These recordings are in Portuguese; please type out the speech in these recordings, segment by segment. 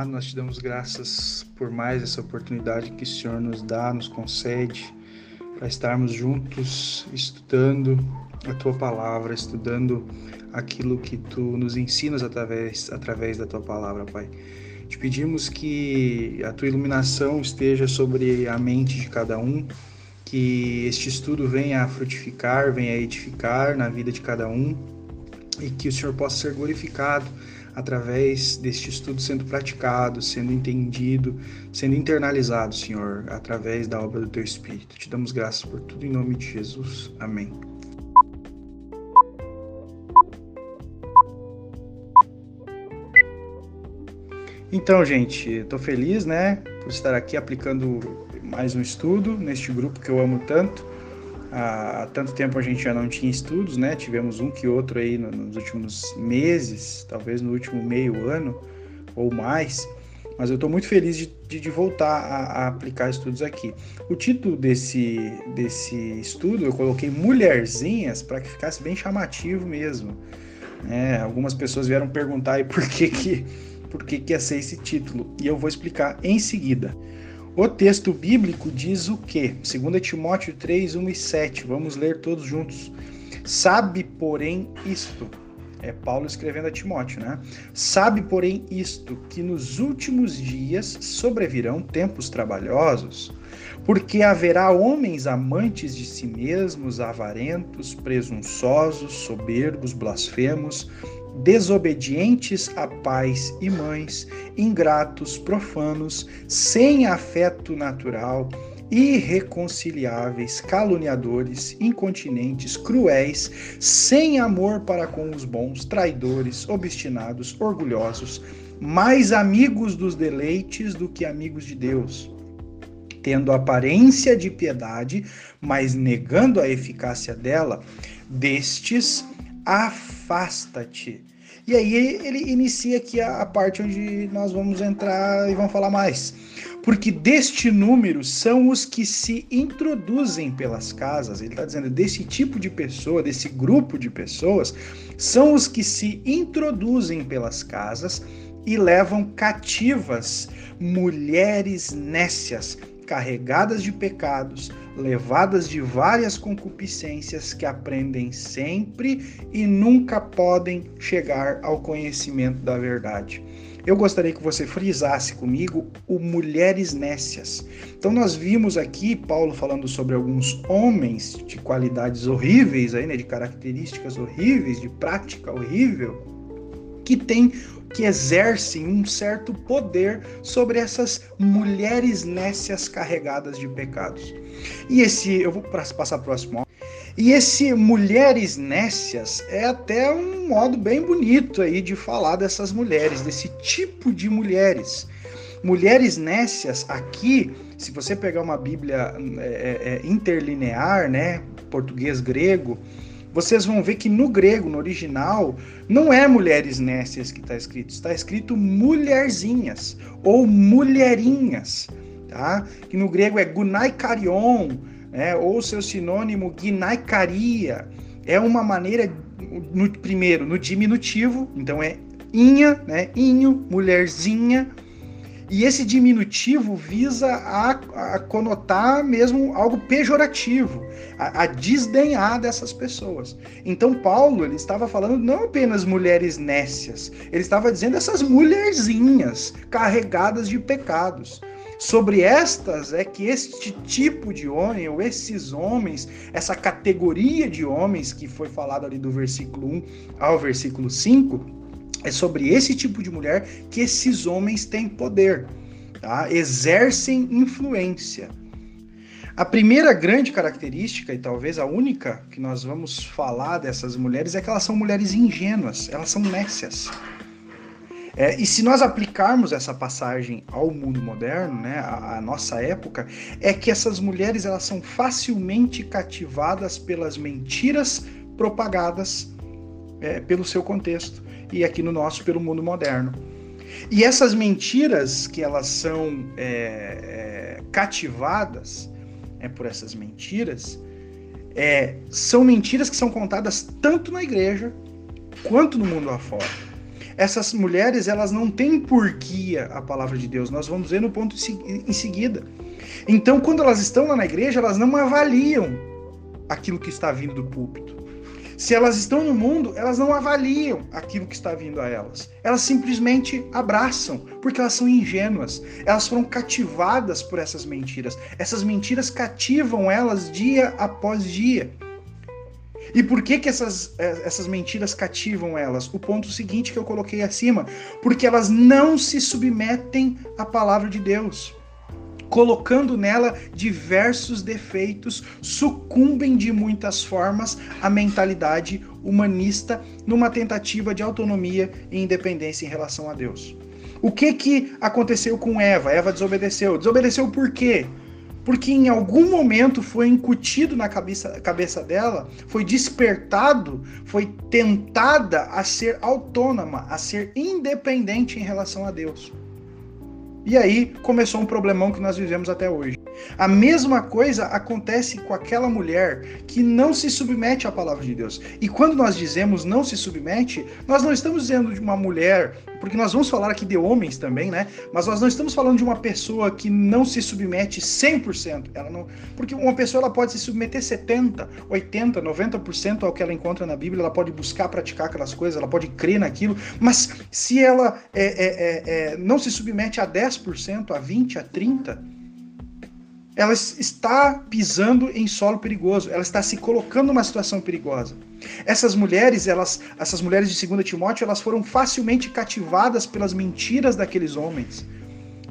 amado, nós te damos graças por mais essa oportunidade que o Senhor nos dá, nos concede, para estarmos juntos estudando a tua palavra, estudando aquilo que tu nos ensinas através, através da tua palavra, Pai. Te pedimos que a tua iluminação esteja sobre a mente de cada um, que este estudo venha a frutificar, venha a edificar na vida de cada um e que o Senhor possa ser glorificado através deste estudo sendo praticado, sendo entendido, sendo internalizado, Senhor, através da obra do Teu Espírito. Te damos graças por tudo em nome de Jesus. Amém. Então, gente, estou feliz, né, por estar aqui aplicando mais um estudo neste grupo que eu amo tanto. Há tanto tempo a gente já não tinha estudos, né? Tivemos um que outro aí nos últimos meses, talvez no último meio ano ou mais. Mas eu estou muito feliz de, de, de voltar a, a, aplicar estudos aqui. O título desse, desse estudo eu coloquei Mulherzinhas para que ficasse bem chamativo mesmo. É, algumas pessoas vieram perguntar aí por que, que, por que, que ia ser esse título e eu vou explicar em seguida. O texto bíblico diz o quê? 2 Timóteo 3, 1 e 7. Vamos ler todos juntos. Sabe, porém, isto. É Paulo escrevendo a Timóteo, né? Sabe, porém, isto, que nos últimos dias sobrevirão tempos trabalhosos, porque haverá homens amantes de si mesmos, avarentos, presunçosos, soberbos, blasfemos, desobedientes a pais e mães, ingratos, profanos, sem afeto natural, irreconciliáveis, caluniadores, incontinentes, cruéis, sem amor para com os bons, traidores, obstinados, orgulhosos, mais amigos dos deleites do que amigos de Deus, tendo aparência de piedade, mas negando a eficácia dela, destes afasta-te. E aí ele inicia aqui a, a, parte onde nós vamos entrar e vamos falar mais. Porque deste número são os que se introduzem pelas casas. Ele está dizendo desse tipo de pessoa, desse grupo de pessoas, são os que se introduzem pelas casas e levam cativas mulheres nécias, carregadas de pecados, levadas de várias concupiscências que aprendem sempre e nunca podem chegar ao conhecimento da verdade. Eu gostaria que você frisasse comigo o mulheres nécias. Então nós vimos aqui Paulo falando sobre alguns homens de qualidades horríveis aí, né, de características horríveis, de prática horrível, que têm que exercem um certo poder sobre essas mulheres nécias carregadas de pecados. E esse, eu vou passar próximo. E esse mulheres nécias é até um modo bem bonito aí de falar dessas mulheres, desse tipo de mulheres. Mulheres nécias aqui, se você pegar uma Bíblia é, é, é interlinear, né, português grego, vocês vão ver que no grego, no original, não é mulheres nécias que está escrito, está escrito mulherzinhas ou mulherinhas, tá? Que no grego é gunaikarion, né? ou seu sinônimo gunaikaria. É uma maneira, no primeiro, no diminutivo, então é inha, né? Inho, mulherzinha, e esse diminutivo visa a, a conotar mesmo algo pejorativo, a, a, desdenhar dessas pessoas. Então Paulo ele estava falando não apenas mulheres nécias, ele estava dizendo essas mulherzinhas carregadas de pecados. Sobre estas é que este tipo de homem, ou esses homens, essa categoria de homens que foi falado ali do versículo 1 ao versículo 5, é sobre esse tipo de mulher que esses homens têm poder, tá? exercem influência. A primeira grande característica, e talvez a única que nós vamos falar dessas mulheres, é que elas são mulheres ingênuas, elas são nécias. É, e se nós aplicarmos essa passagem ao mundo moderno, né, à, à, nossa época, é que essas mulheres elas são facilmente cativadas pelas mentiras propagadas é, pelo seu contexto e aqui no nosso pelo mundo moderno. E essas mentiras que elas são é, é, cativadas é, por essas mentiras, é, são mentiras que são contadas tanto na igreja quanto no mundo afora. essas mulheres elas não têm por guia a palavra de Deus. Nós vamos ver no ponto em seguida. Então, quando elas estão lá na igreja, elas não avaliam aquilo que está vindo do púlpito. Se elas estão no mundo, elas não avaliam aquilo que está vindo a elas. Elas simplesmente abraçam, porque elas são ingênuas. Elas foram cativadas por essas mentiras. Essas mentiras cativam elas dia após dia. E por que, que essas, é, essas mentiras cativam elas? O ponto seguinte que eu coloquei acima: porque elas não se submetem à palavra de Deus. Colocando nela diversos defeitos, sucumbem de muitas formas à mentalidade humanista numa tentativa de autonomia e independência em relação a Deus. O que que aconteceu com Eva? Eva desobedeceu. Desobedeceu por quê? porque em algum momento foi incutido na cabeça, cabeça dela, foi despertado, foi tentada a ser autônoma, a ser independente em relação a Deus. E aí começou um problemão que nós vivemos até hoje. A mesma coisa acontece com aquela mulher que não se submete à palavra de Deus. E quando nós dizemos não se submete, nós não estamos dizendo de uma mulher, porque nós vamos falar aqui de homens também, né? Mas nós não estamos falando de uma pessoa que não se submete 100%. Ela não, porque uma pessoa ela pode se submeter 70, 80, 90% ao que ela encontra na Bíblia, ela pode buscar praticar aquelas coisas, ela pode crer naquilo, mas se ela é, é, é, é não se submete a 10%, a 20, a 30, ela está pisando em solo perigoso, ela está se colocando numa situação perigosa. Essas mulheres, elas, essas mulheres de 2 Timóteo, elas foram facilmente cativadas pelas mentiras daqueles homens.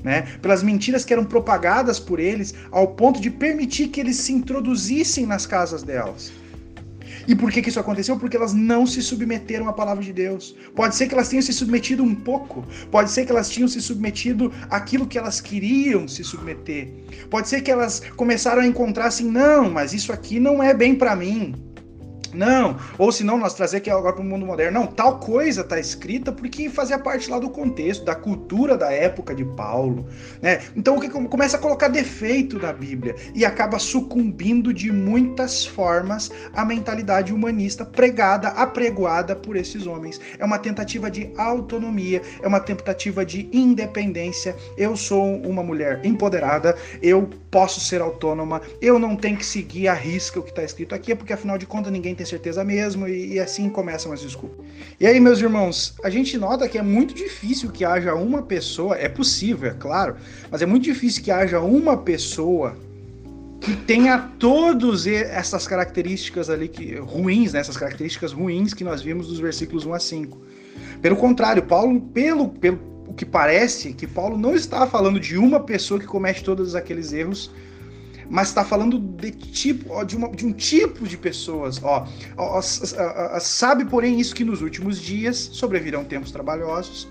Né? Pelas mentiras que eram propagadas por eles, ao ponto de permitir que eles se introduzissem nas casas delas. E por que, que isso aconteceu? Porque elas não se submeteram à palavra de Deus. Pode ser que elas tenham se submetido um pouco, pode ser que elas tinham se submetido àquilo que elas queriam se submeter. Pode ser que elas começaram a encontrar assim: não, mas isso aqui não é bem para mim. Não, ou se não, nós trazer aqui agora para o mundo moderno. Não, tal coisa está escrita porque fazia parte lá do contexto, da cultura da época de Paulo. Né? Então o que começa a colocar defeito na Bíblia e acaba sucumbindo de muitas formas à mentalidade humanista pregada, apregoada por esses homens. É uma tentativa de autonomia, é uma tentativa de independência. Eu sou uma mulher empoderada, eu posso ser autônoma, eu não tenho que seguir a risca o que está escrito aqui, porque afinal de contas ninguém tem certeza mesmo, e, e assim começam as desculpas. E aí, meus irmãos, a gente nota que é muito difícil que haja uma pessoa, é possível, é claro, mas é muito difícil que haja uma pessoa que tenha todas essas características ali que, ruins, né, essas características ruins que nós vimos dos versículos 1 a 5. Pelo contrário, Paulo, pelo, pelo o que parece, que Paulo não está falando de uma pessoa que comete todos aqueles erros, mas está falando de tipo, de, uma, de, um tipo de pessoas. Ó, ó, ó, sabe, porém, isso que nos últimos dias sobrevirão tempos trabalhosos.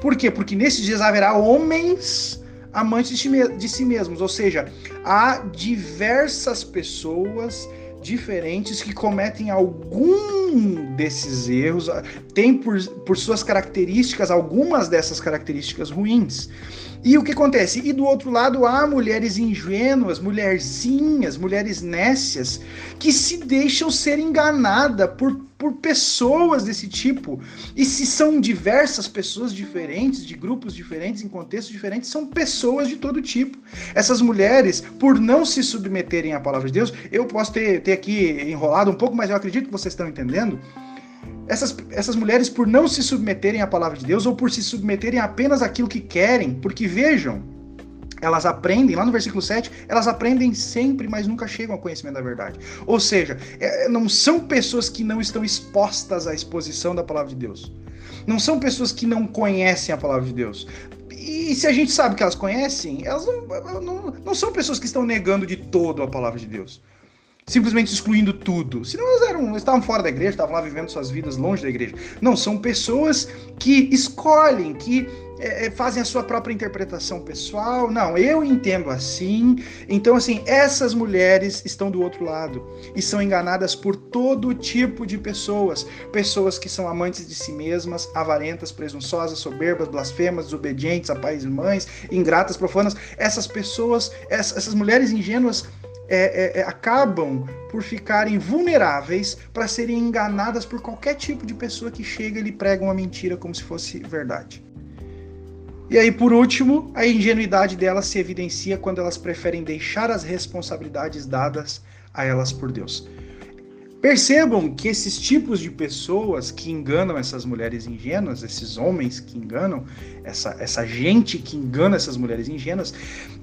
Por quê? Porque nesses dias haverá homens amantes de si mesmos, ou seja, há diversas pessoas diferentes que cometem algum desses erros, tem por, por suas características algumas dessas características ruins. E o que acontece? E do outro lado há mulheres ingênuas, mulherzinhas, mulheres nécias, que se deixam ser enganadas por, por pessoas desse tipo. E se são diversas pessoas diferentes, de grupos diferentes, em contextos diferentes, são pessoas de todo tipo. Essas mulheres, por não se submeterem à palavra de Deus, eu posso ter, ter aqui enrolado um pouco, mas eu acredito que vocês estão entendendo essas, essas mulheres, por não se submeterem à palavra de Deus ou por se submeterem apenas àquilo que querem, porque vejam, elas aprendem, lá no versículo 7, elas aprendem sempre, mas nunca chegam ao conhecimento da verdade. Ou seja, é, não são pessoas que não estão expostas à exposição da palavra de Deus. Não são pessoas que não conhecem a palavra de Deus. E se a gente sabe que elas conhecem, elas não, não, não são pessoas que estão negando de todo a palavra de Deus simplesmente excluindo tudo. Senão eles, eram, estavam fora da igreja, estavam lá vivendo suas vidas longe da igreja. Não, são pessoas que escolhem, que é, é, fazem a sua própria interpretação pessoal. Não, eu entendo assim. Então, assim, essas mulheres estão do outro lado e são enganadas por todo tipo de pessoas. Pessoas que são amantes de si mesmas, avarentas, presunçosas, soberbas, blasfemas, desobedientes a pais e mães, ingratas, profanas. Essas pessoas, essas mulheres ingênuas é, é, é acabam por ficarem vulneráveis para serem enganadas por qualquer tipo de pessoa que chega e lhe prega uma mentira como se fosse verdade. E aí, por último, a ingenuidade delas se evidencia quando elas preferem deixar as responsabilidades dadas a elas por Deus. Percebam que esses tipos de pessoas que enganam essas mulheres ingênuas, esses homens que enganam, essa, essa gente que engana essas mulheres ingênuas,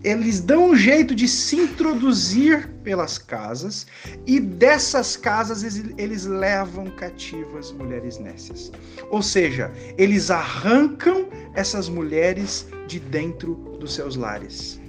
eles dão um jeito de se introduzir pelas casas e dessas casas eles, eles levam cativas mulheres nécias. Ou seja, eles arrancam essas mulheres de dentro dos seus lares.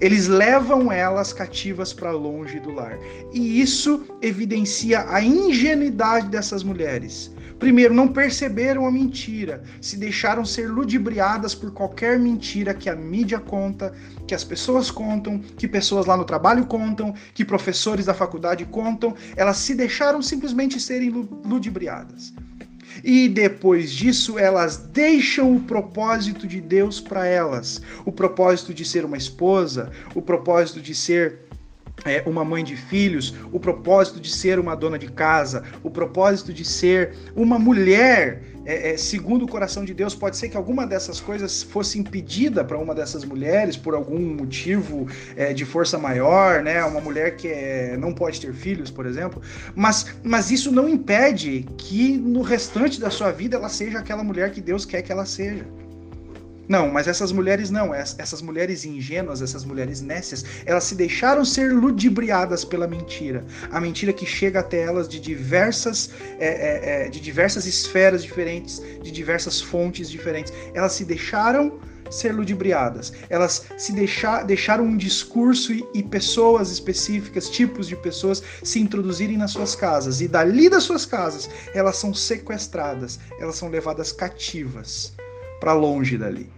Eles levam elas cativas para longe do lar. E isso evidencia a ingenuidade dessas mulheres. Primeiro, não perceberam a mentira, se deixaram ser ludibriadas por qualquer mentira que a mídia conta, que as pessoas contam, que pessoas lá no trabalho contam, que professores da faculdade contam. Elas se deixaram simplesmente serem ludibriadas. E depois disso, elas deixam o propósito de Deus para elas. O propósito de ser uma esposa, o propósito de ser é, uma mãe de filhos, o propósito de ser uma dona de casa, o propósito de ser uma mulher é, é, segundo o coração de Deus, pode ser que alguma dessas coisas fosse impedida para uma dessas mulheres por algum motivo é, de força maior, né? Uma mulher que é, não pode ter filhos, por exemplo. Mas, mas isso não impede que no restante da sua vida ela seja aquela mulher que Deus quer que ela seja. Não, mas essas mulheres não, essas mulheres ingênuas, essas mulheres nécias, elas se deixaram ser ludibriadas pela mentira. A mentira que chega até elas de diversas, é, é, é, de diversas esferas diferentes, de diversas fontes diferentes. Elas se deixaram ser ludibriadas. Elas se deixar, deixaram um discurso e, e, pessoas específicas, tipos de pessoas, se introduzirem nas suas casas. E dali das suas casas, elas são sequestradas, elas são levadas cativas para longe dali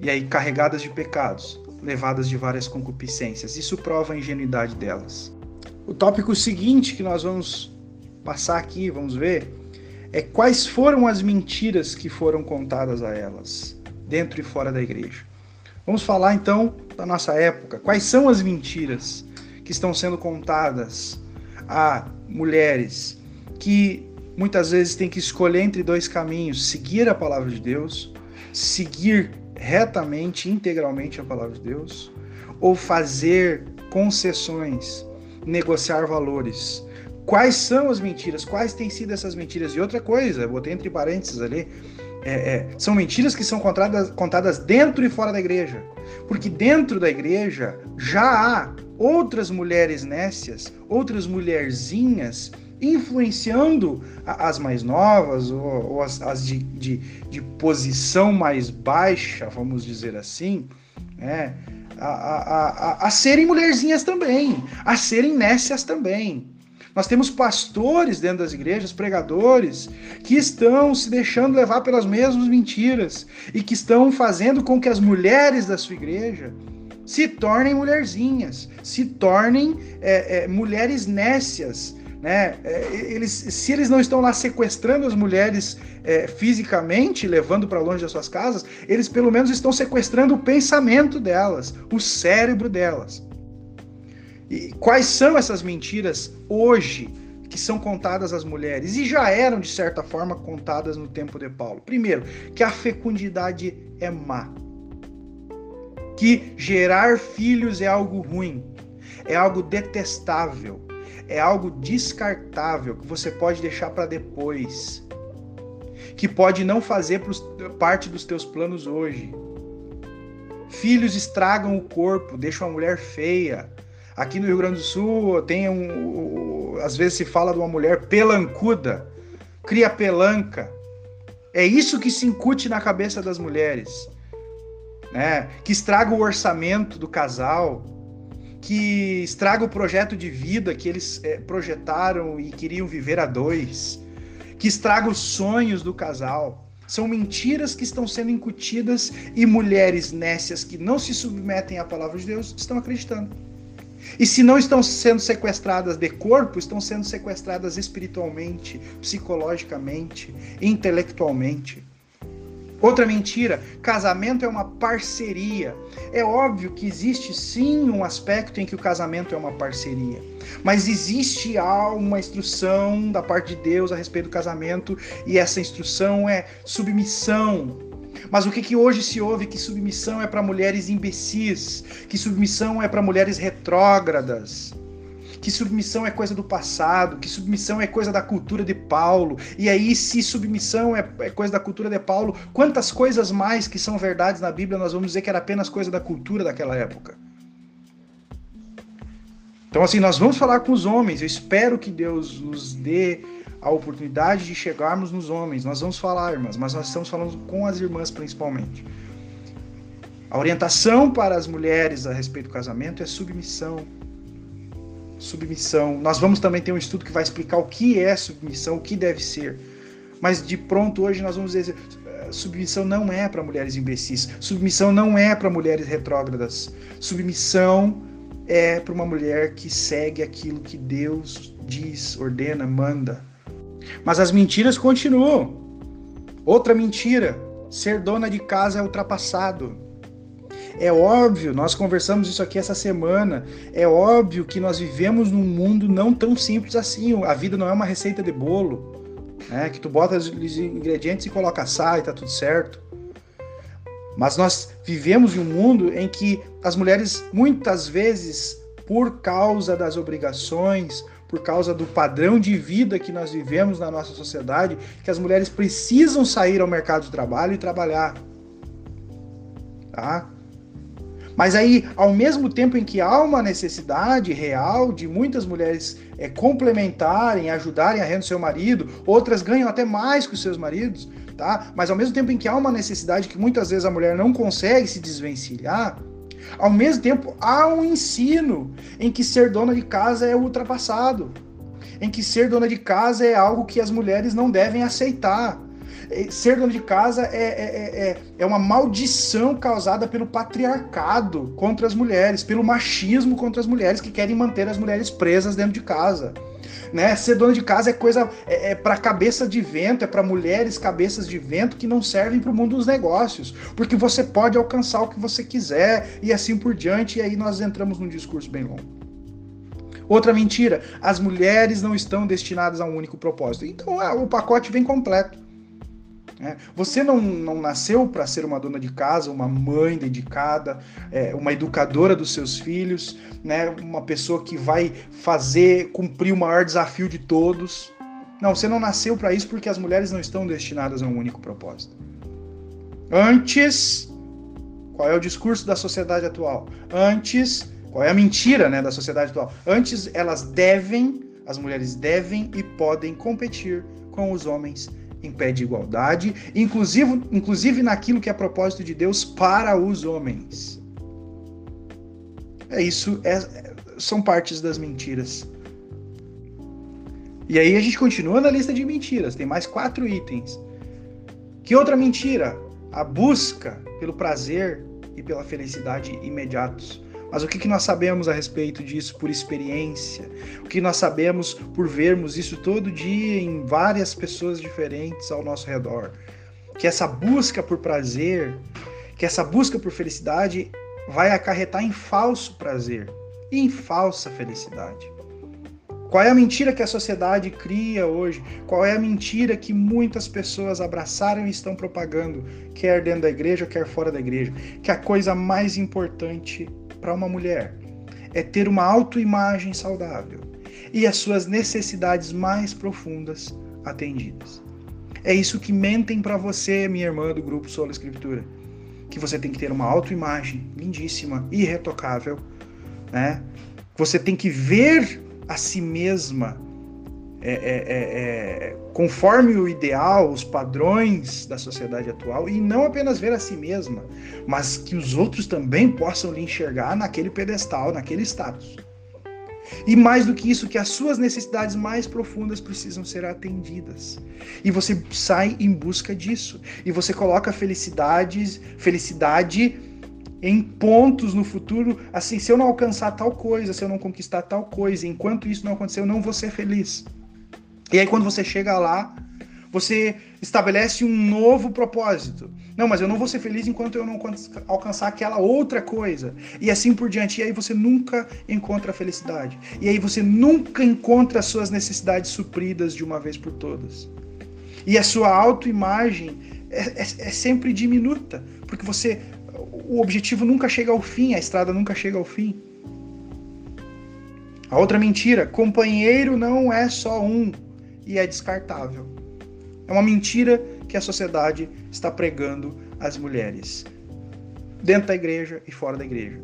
e aí carregadas de pecados, levadas de várias concupiscências. Isso prova a ingenuidade delas. O tópico seguinte que nós vamos passar aqui, vamos ver, é quais foram as mentiras que foram contadas a elas, dentro e fora da igreja. Vamos falar então da nossa época. Quais são as mentiras que estão sendo contadas a mulheres que muitas vezes têm que escolher entre dois caminhos: seguir a palavra de Deus, seguir retamente, integralmente a palavra de Deus, ou fazer concessões, negociar valores. Quais são as mentiras? Quais têm sido essas mentiras? E outra coisa, botei entre parênteses ali, é, é, são mentiras que são contadas, contadas dentro e fora da igreja. Porque dentro da igreja já há outras mulheres nécias, outras mulherzinhas influenciando as mais novas ou, ou as, as de, de, de, posição mais baixa, vamos dizer assim, né? a, a, a, a serem mulherzinhas também, a serem nécias também. Nós temos pastores dentro das igrejas, pregadores, que estão se deixando levar pelas mesmas mentiras e que estão fazendo com que as mulheres da sua igreja se tornem mulherzinhas, se tornem é, é, mulheres nécias, né? É, eles, se eles não estão lá sequestrando as mulheres é, fisicamente, levando para longe das suas casas, eles pelo menos estão sequestrando o pensamento delas, o cérebro delas. E quais são essas mentiras hoje que são contadas às mulheres e já eram de certa forma contadas no tempo de Paulo? Primeiro, que a fecundidade é má. Que gerar filhos é algo ruim, é algo detestável é algo descartável que você pode deixar para depois, que pode não fazer parte dos teus planos hoje. Filhos estragam o corpo, deixam a mulher feia. Aqui no Rio Grande do Sul tem um, às vezes se fala de uma mulher pelancuda, cria pelanca. É isso que se incute na cabeça das mulheres, né? Que estraga o orçamento do casal, que estraga o projeto de vida que eles é, projetaram e queriam viver a dois, que estraga os sonhos do casal. São mentiras que estão sendo incutidas e mulheres nécias que não se submetem à palavra de Deus estão acreditando. E se não estão sendo sequestradas de corpo, estão sendo sequestradas espiritualmente, psicologicamente, intelectualmente. Outra mentira: casamento é uma parceria. É óbvio que existe sim um aspecto em que o casamento é uma parceria, mas existe uma instrução da parte de Deus a respeito do casamento e essa instrução é submissão. Mas o que, que hoje se ouve que submissão é para mulheres imbecis, que submissão é para mulheres retrógradas que submissão é coisa do passado, que submissão é coisa da cultura de Paulo. E aí, se submissão é, é, coisa da cultura de Paulo, quantas coisas mais que são verdades na Bíblia nós vamos dizer que era apenas coisa da cultura daquela época? Então, assim, nós vamos falar com os homens. Eu espero que Deus nos dê a oportunidade de chegarmos nos homens. Nós vamos falar, irmãs, mas nós estamos falando com as irmãs principalmente. A orientação para as mulheres a respeito do casamento é submissão submissão. Nós vamos também ter um estudo que vai explicar o que é submissão, o que deve ser. Mas de pronto hoje nós vamos dizer eh, submissão não é para mulheres imbecis, submissão não é para mulheres retrógradas. Submissão é para uma mulher que segue aquilo que Deus diz, ordena, manda. Mas as mentiras continuam. Outra mentira: ser dona de casa é ultrapassado. É óbvio, nós conversamos isso aqui essa semana. É óbvio que nós vivemos num mundo não tão simples assim. A vida não é uma receita de bolo, né? Que tu bota os ingredientes e coloca sal e tá tudo certo. Mas nós vivemos em um mundo em que as mulheres muitas vezes, por causa das obrigações, por causa do padrão de vida que nós vivemos na nossa sociedade, que as mulheres precisam sair ao mercado de trabalho e trabalhar. Tá? Mas aí, ao mesmo tempo em que há uma necessidade real de muitas mulheres é, complementarem, ajudarem a renda do seu marido, outras ganham até mais que os seus maridos, tá? Mas ao mesmo tempo em que há uma necessidade que muitas vezes a mulher não consegue se desvencilhar, ao mesmo tempo há um ensino em que ser dona de casa é ultrapassado, em que ser dona de casa é algo que as mulheres não devem aceitar ser dono de casa é, é, é, é uma maldição causada pelo patriarcado contra as mulheres, pelo machismo contra as mulheres que querem manter as mulheres presas dentro de casa. Né? Ser dona de casa é coisa é, é para cabeça de vento, é para mulheres cabeças de vento que não servem para o mundo dos negócios, porque você pode alcançar o que você quiser e assim por diante. E aí nós entramos num discurso bem longo. Outra mentira: as mulheres não estão destinadas a um único propósito. Então o pacote vem completo. Né? Você não, não nasceu para ser uma dona de casa, uma mãe dedicada, é, uma educadora dos seus filhos, né? uma pessoa que vai fazer, cumprir o maior desafio de todos. Não, você não nasceu para isso porque as mulheres não estão destinadas a um único propósito. Antes, qual é o discurso da sociedade atual? Antes, qual é a mentira né, da sociedade atual? Antes, elas devem, as mulheres devem e podem competir com os homens em pé de igualdade, inclusive, inclusive naquilo que é propósito de Deus para os homens. É isso, é, são partes das mentiras. E aí a gente continua na lista de mentiras, tem mais quatro itens. Que outra mentira? A busca pelo prazer e pela felicidade imediatos. Mas o que, que nós sabemos a respeito disso por experiência? O que nós sabemos por vermos isso todo dia em várias pessoas diferentes ao nosso redor? Que essa busca por prazer, que essa busca por felicidade vai acarretar em falso prazer e em falsa felicidade. Qual é a mentira que a sociedade cria hoje? Qual é a mentira que muitas pessoas abraçaram e estão propagando, quer dentro da igreja, quer fora da igreja? Que a coisa mais importante para uma mulher é ter uma autoimagem saudável e as suas necessidades mais profundas atendidas. É isso que mentem para você, minha irmã do grupo Sola Escritura, que você tem que ter uma autoimagem lindíssima, irretocável, né? Você tem que ver a si mesma é, é, é, é, conforme o ideal, os padrões da sociedade atual, e não apenas ver a si mesma, mas que os outros também possam lhe enxergar naquele pedestal, naquele status. E mais do que isso, que as suas necessidades mais profundas precisam ser atendidas. E você sai em busca disso. E você coloca felicidades, felicidade em pontos no futuro, assim, se eu não alcançar tal coisa, se eu não conquistar tal coisa, enquanto isso não acontecer, eu não vou ser feliz. E aí quando você chega lá, você estabelece um novo propósito. Não, mas eu não vou ser feliz enquanto eu não alcançar aquela outra coisa. E assim por diante. E aí você nunca encontra a felicidade. E aí você nunca encontra as suas necessidades supridas de uma vez por todas. E a sua autoimagem é, é, é sempre diminuta, porque você o objetivo nunca chega ao fim, a estrada nunca chega ao fim. A outra mentira, companheiro não é só um e é descartável. É uma mentira que a sociedade está pregando às mulheres, dentro da igreja e fora da igreja.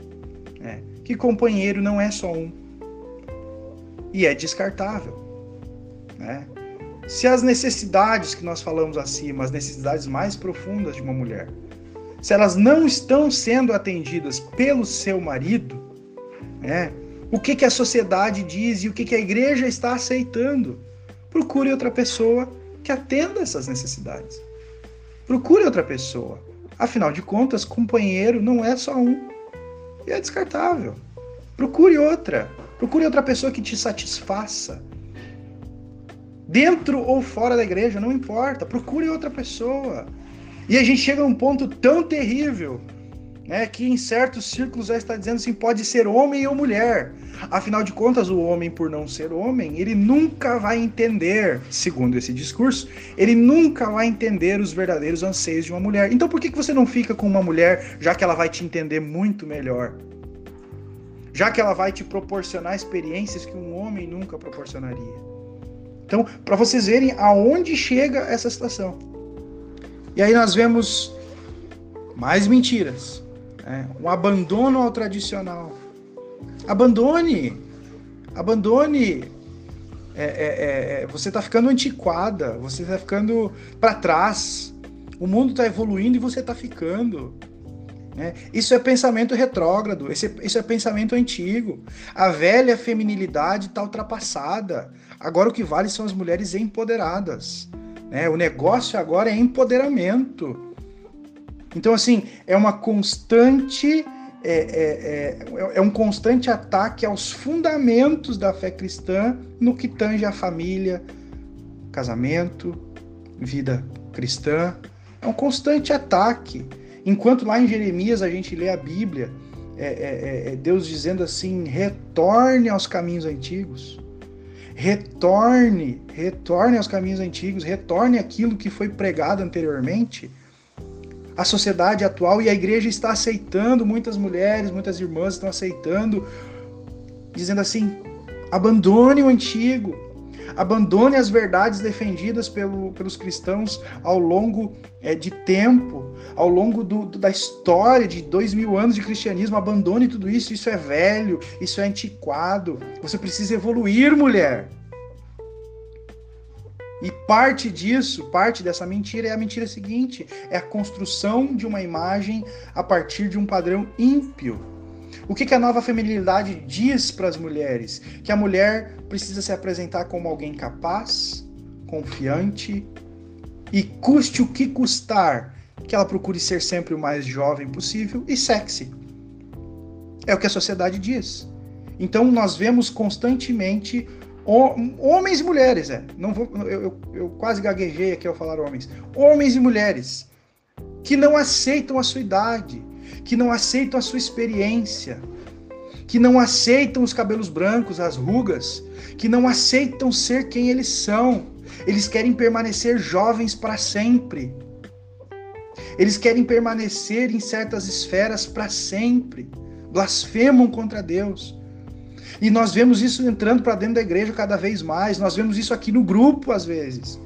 É. Que companheiro não é só um e é descartável. Né? Se as necessidades que nós falamos acima, as necessidades mais profundas de uma mulher, se elas não estão sendo atendidas pelo seu marido, né, o que, que a sociedade diz e o que, que a igreja está aceitando? Procure outra pessoa que atenda essas necessidades. Procure outra pessoa. Afinal de contas, companheiro não é só um. E é descartável. Procure outra. Procure outra pessoa que te satisfaça. Dentro ou fora da igreja, não importa. Procure outra pessoa. E a gente chega a um ponto tão terrível né, que em certos círculos já está dizendo assim, pode ser homem ou mulher. Afinal de contas, o homem, por não ser homem, ele nunca vai entender, segundo esse discurso, ele nunca vai entender os verdadeiros anseios de uma mulher. Então por que, que você não fica com uma mulher, já que ela vai te entender muito melhor? Já que ela vai te proporcionar experiências que um homem nunca proporcionaria. Então, para vocês verem aonde chega essa situação. E aí nós vemos mais mentiras. Né? Um abandono ao tradicional. Abandone. Abandone. É, é, é, é você está ficando antiquada. Você está ficando para trás. O mundo está evoluindo e você está ficando. Né? Isso é pensamento retrógrado, esse, isso é pensamento antigo. A velha feminilidade está ultrapassada. Agora o que vale são as mulheres empoderadas. Né? O negócio agora é empoderamento. Então, assim, é uma constante. É, é, é, é, um constante ataque aos fundamentos da fé cristã no que tange a família, casamento, vida cristã. É um constante ataque. Enquanto lá em Jeremias a gente lê a Bíblia, é, é, é Deus dizendo assim: retorne aos caminhos antigos. Retorne, retorne aos caminhos antigos, retorne aquilo que foi pregado anteriormente. A sociedade atual e a igreja está aceitando, muitas mulheres, muitas irmãs estão aceitando, dizendo assim: abandone o antigo, abandone as verdades defendidas pelo, pelos cristãos ao longo é, de tempo, ao longo do, da história de dois mil anos de cristianismo. Abandone tudo isso, isso é velho, isso é antiquado. Você precisa evoluir, mulher. E parte disso, parte dessa mentira é a mentira seguinte: é a construção de uma imagem a partir de um padrão ímpio o que, que a nova feminilidade diz para as mulheres? Que a mulher precisa se apresentar como alguém capaz, confiante e custe o que custar, que ela procure ser sempre o mais jovem possível e sexy. É o que a sociedade diz. Então nós vemos constantemente homens e mulheres, é. Não vou, eu, eu, eu quase gaguejei aqui ao falar homens. Homens e mulheres que não aceitam a sua idade, que não aceitam a sua experiência, que não aceitam os cabelos brancos, as rugas, que não aceitam ser quem eles são. Eles querem permanecer jovens para sempre. Eles querem permanecer em certas esferas para sempre. Blasfemam contra Deus. E nós vemos isso entrando para dentro da igreja cada vez mais. Nós vemos isso aqui no grupo às vezes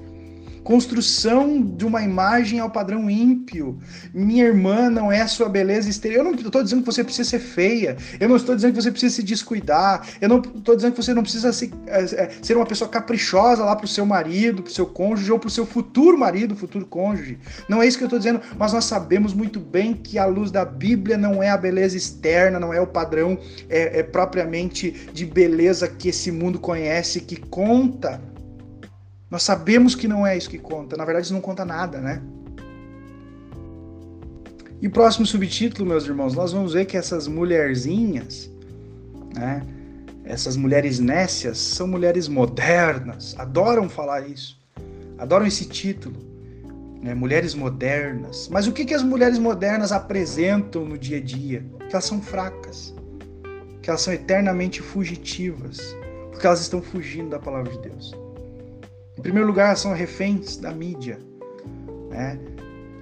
construção de uma imagem ao padrão ímpio. Minha irmã não é sua beleza exterior. Eu não estou dizendo que você precisa ser feia. Eu não estou dizendo que você precisa se descuidar. Eu não estou dizendo que você não precisa se, é, ser uma pessoa caprichosa lá para o seu marido, para o seu cônjuge ou para o seu futuro marido, futuro cônjuge. Não é isso que eu estou dizendo, mas nós sabemos muito bem que a luz da Bíblia não é a beleza externa, não é o padrão é, é propriamente de beleza que esse mundo conhece que conta. Nós sabemos que não é isso que conta. Na verdade, isso não conta nada, né? E próximo subtítulo, meus irmãos, nós vamos ver que essas mulherzinhas, né? Essas mulheres nécias são mulheres modernas, adoram falar isso, adoram esse título. né, mulheres modernas. Mas o que, que as mulheres modernas apresentam no dia a dia? Que elas são fracas, que elas são eternamente fugitivas, porque elas estão fugindo da palavra de Deus. Em primeiro lugar, são reféns da mídia. Né?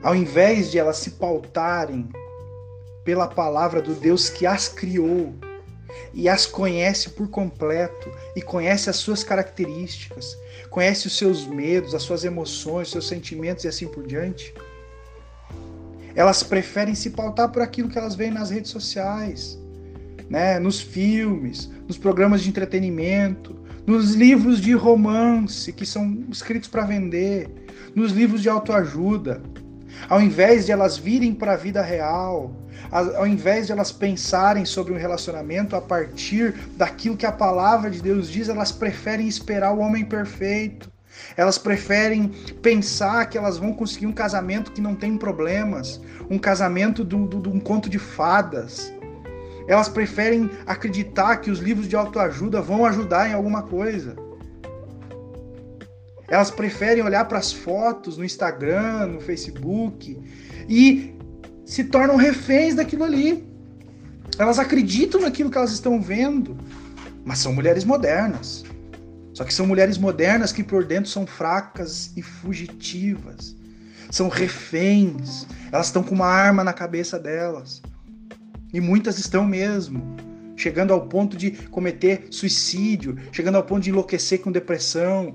Ao invés de elas se pautarem pela palavra do Deus que as criou e as conhece por completo e conhece as suas características, conhece os seus medos, as suas emoções, seus sentimentos e assim por diante. Elas preferem se pautar por aquilo que elas veem nas redes sociais, né, nos filmes, nos programas de entretenimento, nos livros de romance que são escritos para vender, nos livros de autoajuda. Ao invés de elas virem para a vida real, ao invés de elas pensarem sobre um relacionamento a partir daquilo que a palavra de Deus diz, elas preferem esperar o homem perfeito. Elas preferem pensar que elas vão conseguir um casamento que não tem problemas, um casamento de um conto de fadas. Elas preferem acreditar que os livros de autoajuda vão ajudar em alguma coisa. Elas preferem olhar para as fotos no Instagram, no Facebook e se tornam reféns daquilo ali. Elas acreditam naquilo que elas estão vendo, mas são mulheres modernas. Só que são mulheres modernas que por dentro são fracas e fugitivas. São reféns. Elas estão com uma arma na cabeça delas. E muitas estão mesmo. Chegando ao ponto de cometer suicídio, chegando ao ponto de enlouquecer com depressão,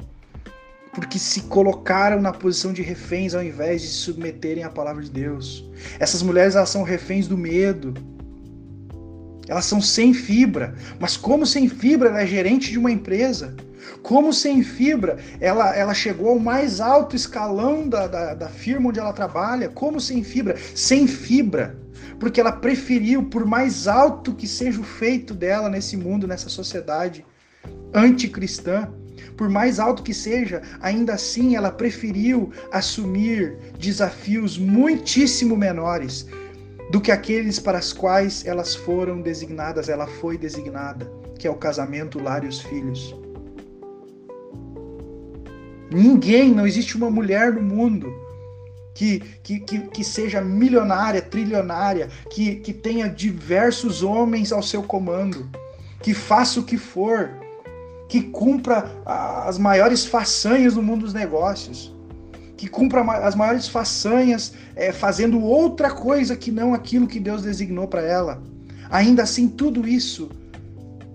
porque se colocaram na posição de reféns ao invés de se submeterem à palavra de Deus. Essas mulheres elas são reféns do medo. Elas são sem fibra, mas como sem fibra ela é gerente de uma empresa? Como sem fibra ela, ela chegou ao mais alto escalão da, da, da firma onde ela trabalha? Como sem fibra? Sem fibra, porque ela preferiu, por mais alto que seja o feito dela nesse mundo, nessa sociedade anticristã, por mais alto que seja, ainda assim ela preferiu assumir desafios muitíssimo menores do que aqueles para os quais elas foram designadas, ela foi designada, que é o casamento, o lar e os filhos. Ninguém, não existe uma mulher no mundo que, que, que, que, seja milionária, trilionária, que, que tenha diversos homens ao seu comando, que faça o que for, que cumpra as maiores façanhas no mundo dos negócios, que cumpra as maiores façanhas é, fazendo outra coisa que não aquilo que Deus designou para ela. Ainda assim, tudo isso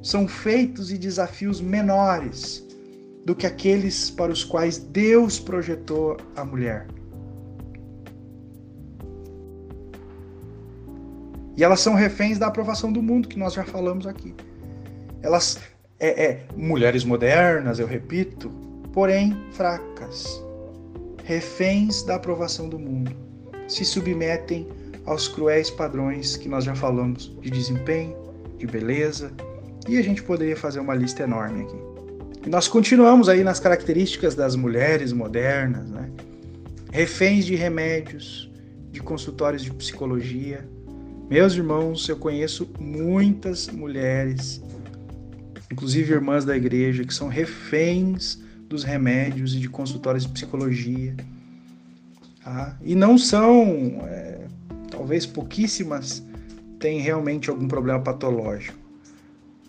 são feitos e desafios menores do que aqueles para os quais Deus projetou a mulher. E elas são reféns da aprovação do mundo, que nós já falamos aqui. Elas é, é, mulheres modernas, eu repito, porém fracas, reféns da aprovação do mundo, se submetem aos cruéis padrões que nós já falamos de desempenho, de beleza, e a gente poderia fazer uma lista enorme aqui. E nós continuamos aí nas características das mulheres modernas, né? reféns de remédios, de consultórios de psicologia. Meus irmãos, eu conheço muitas mulheres inclusive irmãs da igreja, que são reféns dos remédios e de consultórios de psicologia. Tá? E não são, é, talvez pouquíssimas, têm realmente algum problema patológico.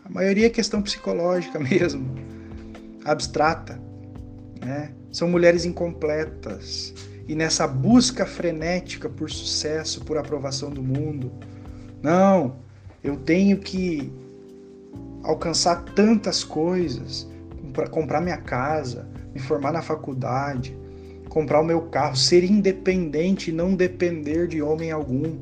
A maioria é questão psicológica mesmo, abstrata. Né? São mulheres incompletas. E nessa busca frenética por sucesso, por aprovação do mundo, não, eu tenho que alcançar tantas coisas, comprar minha casa, me formar na faculdade, comprar o meu carro, ser independente e não depender de homem algum.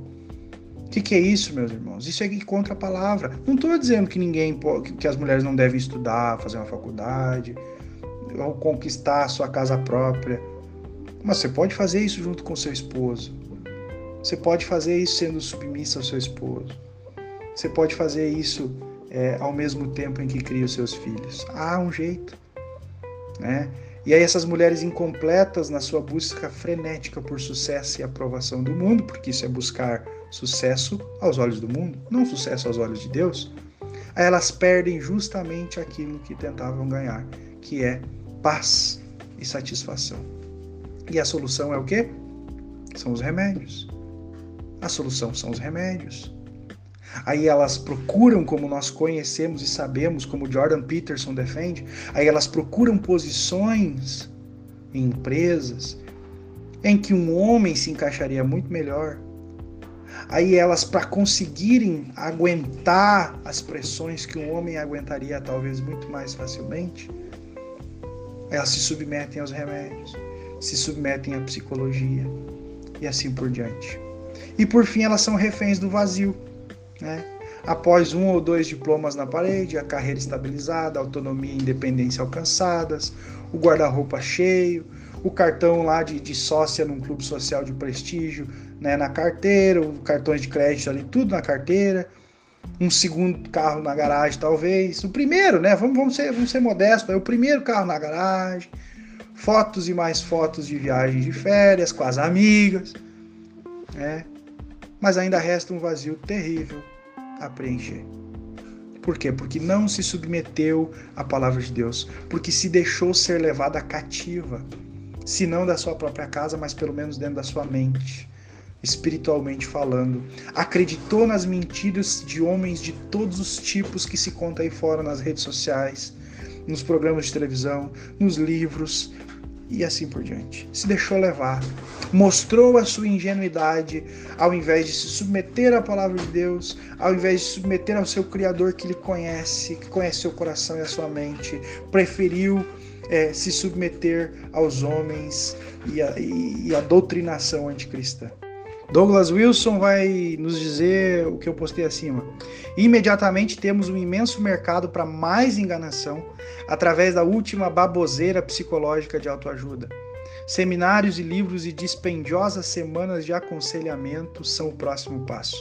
O que, que, é isso, meus irmãos? Isso é contra a palavra. Não estou dizendo que ninguém, que as mulheres não devem estudar, fazer uma faculdade, ou conquistar a sua casa própria. Mas você pode fazer isso junto com seu esposo. Você pode fazer isso sendo submissa ao seu esposo. Você pode fazer isso é, ao mesmo tempo em que cria os seus filhos. Há um jeito. Né? E aí essas mulheres incompletas na sua busca frenética por sucesso e aprovação do mundo, porque isso é buscar sucesso aos olhos do mundo, não sucesso aos olhos de Deus, aí elas perdem justamente aquilo que tentavam ganhar, que é paz e satisfação. E a solução é o quê? São os remédios. A solução são os remédios. Aí elas procuram, como nós conhecemos e sabemos, como Jordan Peterson defende, aí elas procuram posições em empresas em que um homem se encaixaria muito melhor. Aí elas, para conseguirem aguentar as pressões que um homem aguentaria talvez muito mais facilmente, elas se submetem aos remédios, se submetem à psicologia e assim por diante. E por fim, elas são reféns do vazio. Né? Após um ou dois diplomas na parede, a carreira estabilizada, a autonomia e independência alcançadas, o guarda-roupa cheio, o cartão lá de, de sócia num clube social de prestígio né, na carteira, os cartões de crédito ali, tudo na carteira, um segundo carro na garagem, talvez. O primeiro, né? Vamos, vamos, ser, vamos ser modestos, é o primeiro carro na garagem, fotos e mais fotos de viagens de férias com as amigas, né? Mas ainda resta um vazio terrível a preencher. Por quê? Porque não se submeteu à palavra de Deus, porque se deixou ser levada cativa, se não da sua própria casa, mas pelo menos dentro da sua mente espiritualmente falando. Acreditou nas mentiras de homens de todos os tipos que se conta aí fora nas redes sociais, nos programas de televisão, nos livros e assim por diante. Se deixou levar, mostrou a sua ingenuidade ao invés de se submeter à palavra de Deus, ao invés de se submeter ao seu Criador que lhe conhece, que conhece seu coração e a sua mente, preferiu é, se submeter aos homens e a doutrinação anticristã. Douglas Wilson vai nos dizer o que eu postei acima. Imediatamente temos um imenso mercado para mais enganação através da última baboseira psicológica de autoajuda. Seminários e livros e dispendiosas semanas de aconselhamento são o próximo passo.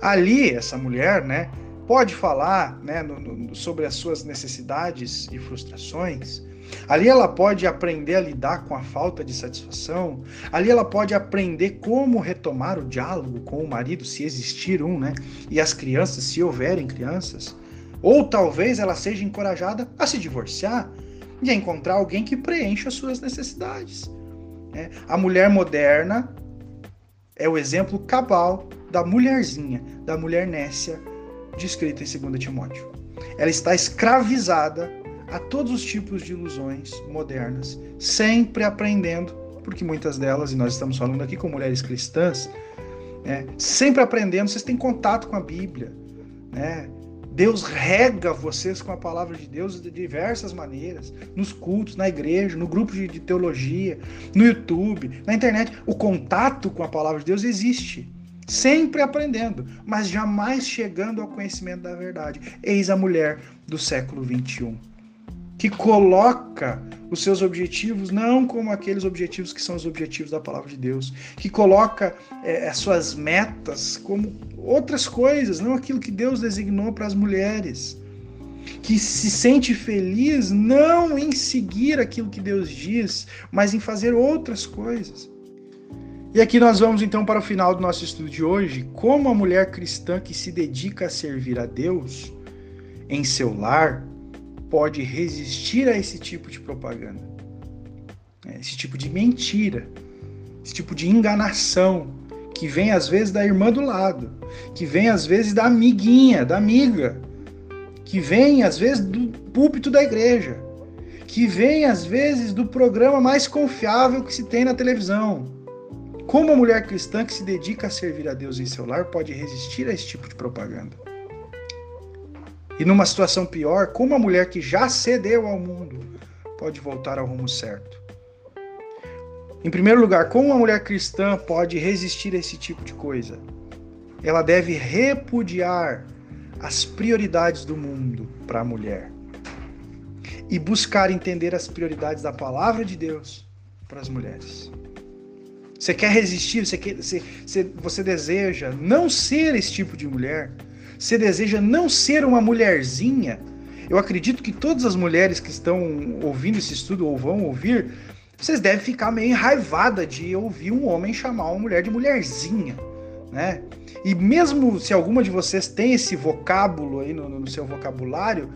Ali, essa mulher, né, pode falar né, no, no, sobre as suas necessidades e frustrações, Ali ela pode aprender a lidar com a falta de satisfação. Ali ela pode aprender como retomar o diálogo com o marido, se existir um, né? E as crianças, se houverem crianças. Ou talvez ela seja encorajada a se divorciar e a encontrar alguém que preencha as suas necessidades. Né? A mulher moderna é o exemplo cabal da mulherzinha, da mulher nécia, descrita em 2 Timóteo. Ela está escravizada a todos os tipos de ilusões modernas, sempre aprendendo, porque muitas delas, e nós estamos falando aqui com mulheres cristãs, né, sempre aprendendo, vocês têm contato com a Bíblia, né? Deus rega vocês com a palavra de Deus de diversas maneiras, nos cultos, na igreja, no grupo de, teologia, no YouTube, na internet. O contato com a palavra de Deus existe sempre aprendendo, mas jamais chegando ao conhecimento da verdade. Eis a mulher do século 21 que coloca os seus objetivos não como aqueles objetivos que são os objetivos da palavra de Deus, que coloca é, as suas metas como outras coisas, não aquilo que Deus designou para as mulheres, que se sente feliz não em seguir aquilo que Deus diz, mas em fazer outras coisas. E aqui nós vamos então para o final do nosso estudo de hoje, como a mulher cristã que se dedica a servir a Deus em seu lar, pode resistir a esse tipo de propaganda, né? esse tipo de mentira, esse tipo de enganação que vem às vezes da irmã do lado, que vem às vezes da amiguinha, da amiga, que vem às vezes do púlpito da igreja, que vem às vezes do programa mais confiável que se tem na televisão. Como a mulher cristã que se dedica a servir a Deus em seu lar pode resistir a esse tipo de propaganda? E numa situação pior, como a mulher que já cedeu ao mundo pode voltar ao rumo certo? Em primeiro lugar, como uma mulher cristã pode resistir a esse tipo de coisa? Ela deve repudiar as prioridades do mundo para a mulher e buscar entender as prioridades da palavra de Deus para as mulheres. Você quer resistir, você, quer, você, você deseja não ser esse tipo de mulher, você deseja não ser uma mulherzinha, eu acredito que todas as mulheres que estão ouvindo esse estudo ou vão ouvir, vocês devem ficar meio enraivada de ouvir um homem chamar uma mulher de mulherzinha, né? E mesmo se alguma de vocês tem esse vocábulo aí no, no seu vocabulário,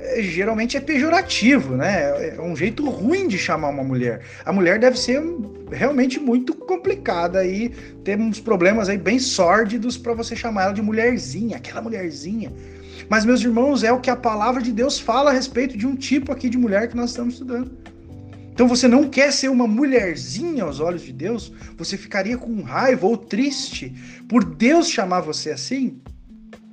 é, geralmente é pejorativo, né? É um jeito ruim de chamar uma mulher. A mulher deve ser realmente muito complicada e ter uns problemas aí bem sórdidos para você chamar ela de mulherzinha, aquela mulherzinha. Mas, meus irmãos, é o que a palavra de Deus fala a respeito de um tipo aqui de mulher que nós estamos estudando. Então você não quer ser uma mulherzinha aos olhos de Deus? Você ficaria com raiva ou triste por Deus chamar você assim?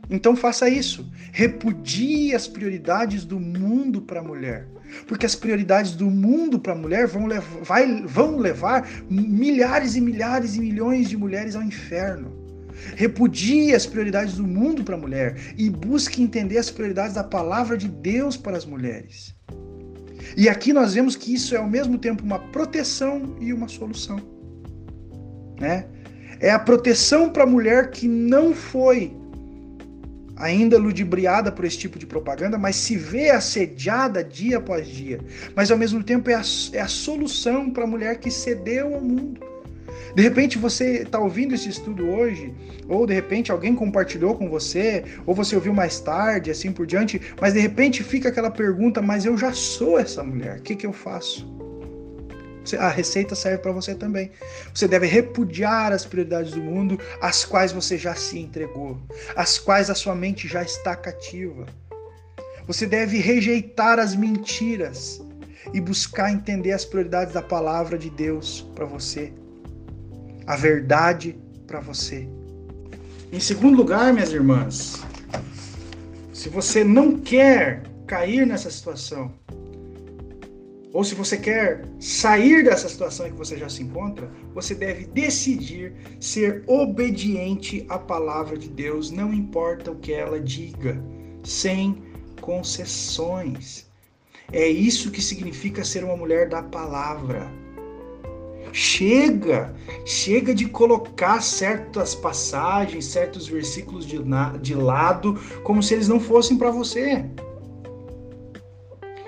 Então faça isso. Repudie as prioridades do mundo para a mulher. Porque as prioridades do mundo para a mulher vão, levar, vai, vão levar milhares e milhares e milhões de mulheres ao inferno. Repudie as prioridades do mundo para a mulher e busque entender as prioridades da palavra de Deus para as mulheres. E aqui nós vemos que isso é ao mesmo tempo uma proteção e uma solução. Né? É a proteção para a mulher que não foi ainda ludibriada por esse tipo de propaganda, mas se vê assediada dia após dia. Mas ao mesmo tempo é a, é a solução para a mulher que cedeu ao mundo de repente você está ouvindo esse estudo hoje, ou de repente alguém compartilhou com você, ou você ouviu mais tarde, assim por diante, mas de repente fica aquela pergunta: mas eu já sou essa mulher, o que, que eu faço? A receita serve para você também. Você deve repudiar as prioridades do mundo, às quais você já se entregou, às quais a sua mente já está cativa. Você deve rejeitar as mentiras e buscar entender as prioridades da palavra de Deus para você a verdade para você. Em segundo lugar, minhas irmãs, se você não quer cair nessa situação, ou se você quer sair dessa situação em que você já se encontra, você deve decidir ser obediente à palavra de Deus, não importa o que ela diga, sem concessões. É isso que significa ser uma mulher da palavra. Chega, chega de colocar certas passagens, certos versículos de, de lado, como se eles não fossem para você.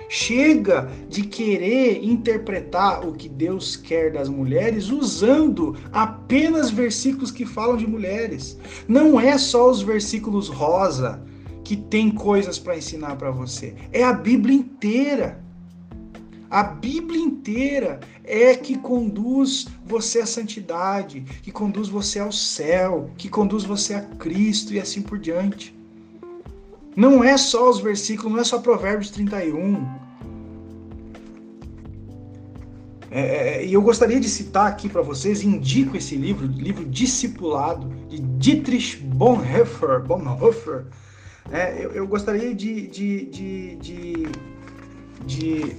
Chega de querer interpretar o que Deus quer das mulheres usando apenas versículos que falam de mulheres. Não é só os versículos rosa que tem coisas para ensinar para você, é a Bíblia inteira. A Bíblia inteira é que conduz você à santidade, que conduz você ao céu, que conduz você a Cristo e assim por diante. Não é só os versículos, não é só Provérbios 31. É, é, e eu gostaria de citar aqui para vocês, indico esse livro, livro Discipulado, de Dietrich Bonhoeffer. Bonhoeffer. É, eu, eu, gostaria de, de, de, de, de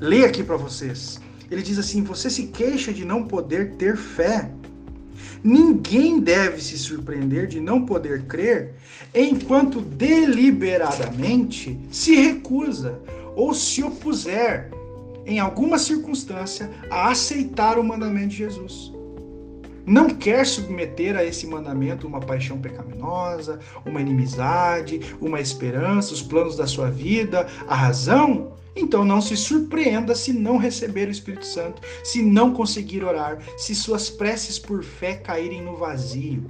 ler aqui para vocês. Ele diz assim: Você se queixa de não poder ter fé. Ninguém deve se surpreender de não poder crer enquanto deliberadamente se recusa ou se opuser em alguma circunstância a aceitar o mandamento de Jesus. Não quer submeter a esse mandamento uma paixão pecaminosa, uma inimizade, uma esperança, os planos da sua vida, a razão então não se surpreenda se não receber o Espírito Santo, se não conseguir orar, se suas preces por fé caírem no vazio.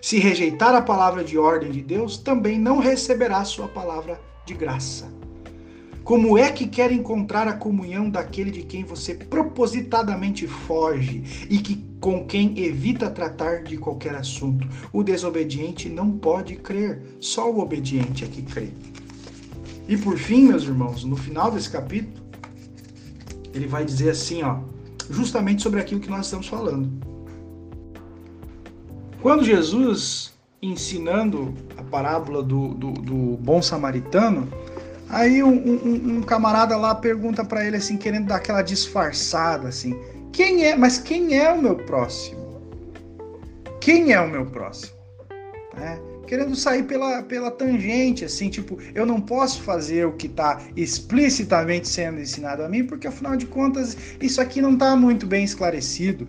Se rejeitar a palavra de ordem de Deus, também não receberá sua palavra de graça. Como é que quer encontrar a comunhão daquele de quem você propositadamente foge e que com quem evita tratar de qualquer assunto? O desobediente não pode crer, só o obediente é que crê. E por fim, meus irmãos, no final desse capítulo, ele vai dizer assim, ó, justamente sobre aquilo que nós estamos falando. Quando Jesus, ensinando a parábola do, do, do bom samaritano, aí um, um, um camarada lá pergunta para ele assim, querendo dar aquela disfarçada assim, quem é, mas quem é o meu próximo? Quem é o meu próximo? É querendo sair pela, pela tangente, assim, tipo, eu não posso fazer o que está explicitamente sendo ensinado a mim, porque afinal de contas isso aqui não está muito bem esclarecido.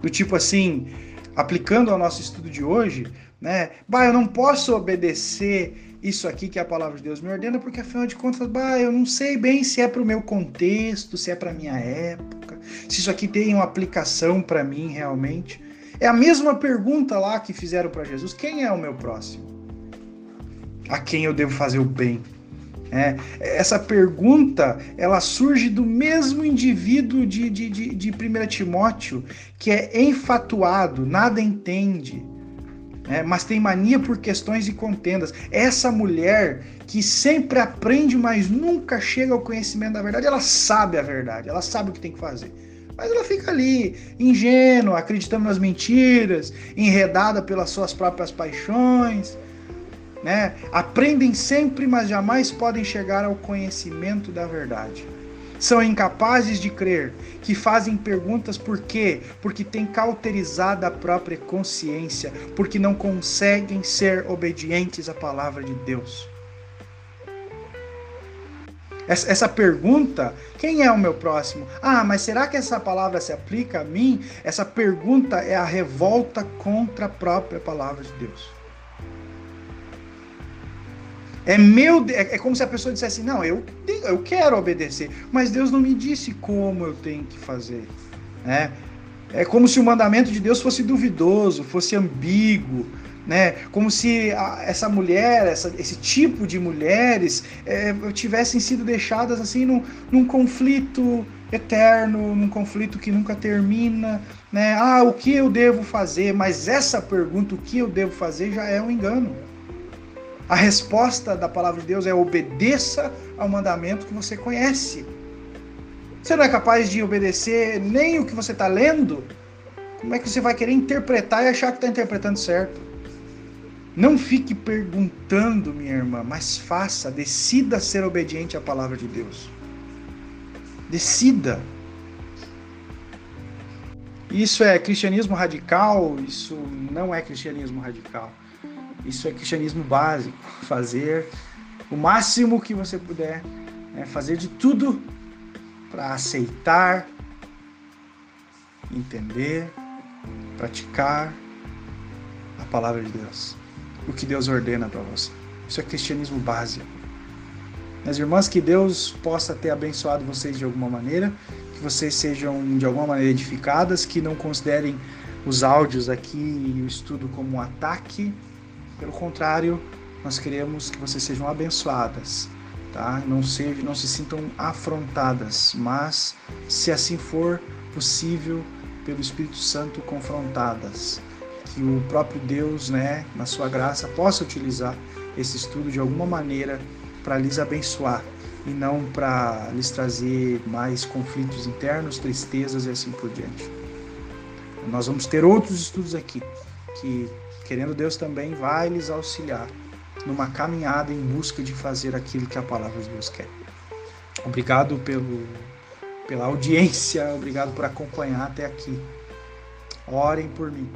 Do tipo assim, aplicando ao nosso estudo de hoje, né? Bah, eu não posso obedecer isso aqui que a palavra de Deus me ordena, porque afinal de contas, bah, eu não sei bem se é para o meu contexto, se é para minha época, se isso aqui tem uma aplicação para mim realmente. É a mesma pergunta lá que fizeram para Jesus: quem é o meu próximo? a quem eu devo fazer o bem? É, essa pergunta ela surge do mesmo indivíduo de, de, de, de 1 Timóteo, que é enfatuado, nada entende, é, mas tem mania por questões e contendas. Essa mulher que sempre aprende, mas nunca chega ao conhecimento da verdade, ela sabe a verdade, ela sabe o que tem que fazer. Mas ela fica ali, ingênua, acreditando nas mentiras, enredada pelas suas próprias paixões né? Aprendem sempre, mas jamais podem chegar ao conhecimento da verdade. São incapazes de crer, que fazem perguntas por quê? Porque têm cauterizado a própria consciência, porque não conseguem ser obedientes à palavra de Deus. Essa pergunta, quem é o meu próximo? Ah, mas será que essa palavra se aplica a mim? Essa pergunta é a revolta contra a própria palavra de Deus. É meu, é, é como se a pessoa dissesse: "Não, eu eu quero obedecer, mas Deus não me disse como eu tenho que fazer", né? É como se o mandamento de Deus fosse duvidoso, fosse ambíguo, né? Como se a, essa mulher, essa, esse tipo de mulheres é, tivessem sido deixadas assim num, num conflito eterno, num conflito que nunca termina, né? Ah, o que eu devo fazer? Mas essa pergunta, o que eu devo fazer, já é um engano. A resposta da palavra de Deus é obedeça ao mandamento que você conhece. Você não é capaz de obedecer nem o que você está lendo? Como é que você vai querer interpretar e achar que está interpretando certo? Não fique perguntando, minha irmã, mas faça, decida ser obediente à palavra de Deus. Decida. Isso é cristianismo radical? Isso não é cristianismo radical. Isso é cristianismo básico. Fazer o máximo que você puder, né? fazer de tudo para aceitar, entender, praticar a palavra de Deus, o que Deus ordena para você. Isso é cristianismo básico. Minhas irmãs, que Deus possa ter abençoado vocês de alguma maneira, que vocês sejam de alguma maneira edificadas, que não considerem os áudios aqui e o estudo como um ataque, pelo contrário, nós queremos que vocês sejam abençoadas, tá? Não sejam, não se sintam afrontadas, mas se assim for possível, pelo Espírito Santo confrontadas, que o próprio Deus, né, na sua graça, possa utilizar esse estudo de alguma maneira para lhes abençoar e não para lhes trazer mais conflitos internos, tristezas e assim por diante. Nós vamos ter outros estudos aqui que querendo Deus também vai lhes auxiliar numa caminhada em busca de fazer aquilo que a palavra de Deus quer. Obrigado pelo, pela audiência, obrigado por acompanhar até aqui. Orem por mim